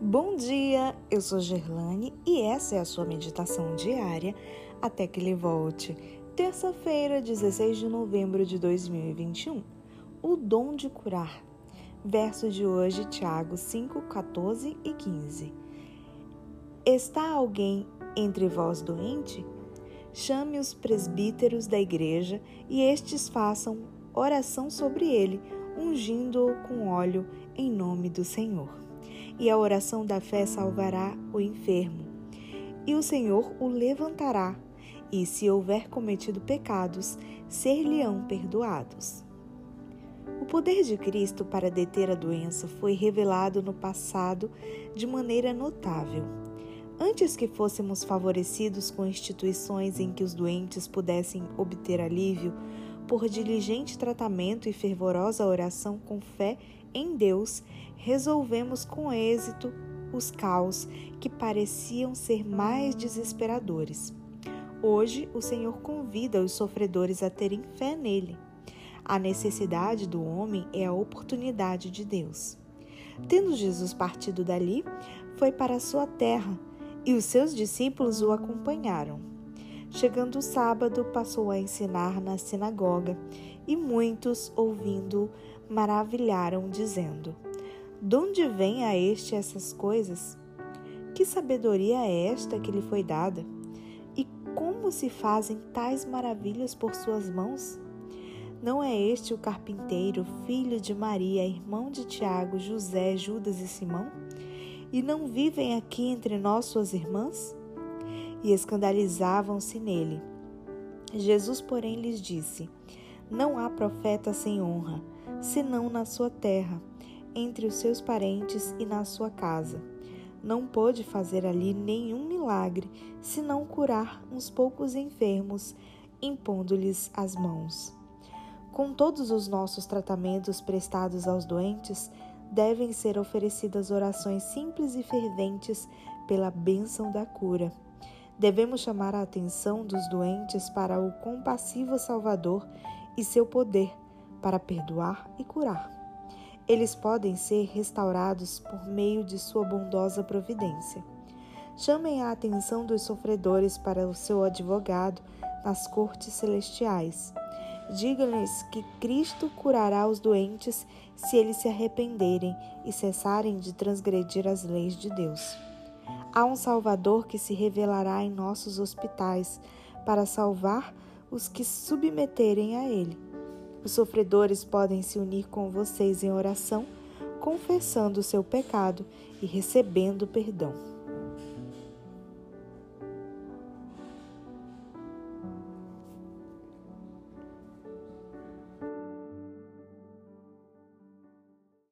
Bom dia, eu sou Gerlane e essa é a sua meditação diária até que ele volte. Terça-feira, 16 de novembro de 2021. O dom de curar. Verso de hoje, Tiago 5, 14 e 15. Está alguém entre vós doente? Chame os presbíteros da igreja e estes façam oração sobre ele, ungindo-o com óleo em nome do Senhor. E a oração da fé salvará o enfermo, e o Senhor o levantará, e se houver cometido pecados, ser-lhe-ão perdoados. O poder de Cristo para deter a doença foi revelado no passado de maneira notável. Antes que fôssemos favorecidos com instituições em que os doentes pudessem obter alívio, por diligente tratamento e fervorosa oração com fé em Deus, resolvemos com êxito os caos que pareciam ser mais desesperadores. Hoje, o Senhor convida os sofredores a terem fé nele. A necessidade do homem é a oportunidade de Deus. Tendo Jesus partido dali, foi para a sua terra e os seus discípulos o acompanharam. Chegando o sábado, passou a ensinar na sinagoga, e muitos, ouvindo, maravilharam, dizendo: De onde vem a este essas coisas? Que sabedoria é esta que lhe foi dada? E como se fazem tais maravilhas por suas mãos? Não é este o carpinteiro, filho de Maria, irmão de Tiago, José, Judas e Simão? E não vivem aqui entre nós suas irmãs? E escandalizavam-se nele. Jesus, porém, lhes disse: Não há profeta sem honra, senão na sua terra, entre os seus parentes e na sua casa. Não pôde fazer ali nenhum milagre, senão curar uns poucos enfermos, impondo-lhes as mãos. Com todos os nossos tratamentos prestados aos doentes, devem ser oferecidas orações simples e ferventes pela bênção da cura. Devemos chamar a atenção dos doentes para o compassivo Salvador e seu poder para perdoar e curar. Eles podem ser restaurados por meio de sua bondosa providência. Chamem a atenção dos sofredores para o seu advogado nas cortes celestiais. Diga-lhes que Cristo curará os doentes se eles se arrependerem e cessarem de transgredir as leis de Deus. Há um Salvador que se revelará em nossos hospitais para salvar os que submeterem a Ele. Os sofredores podem se unir com vocês em oração, confessando o seu pecado e recebendo perdão.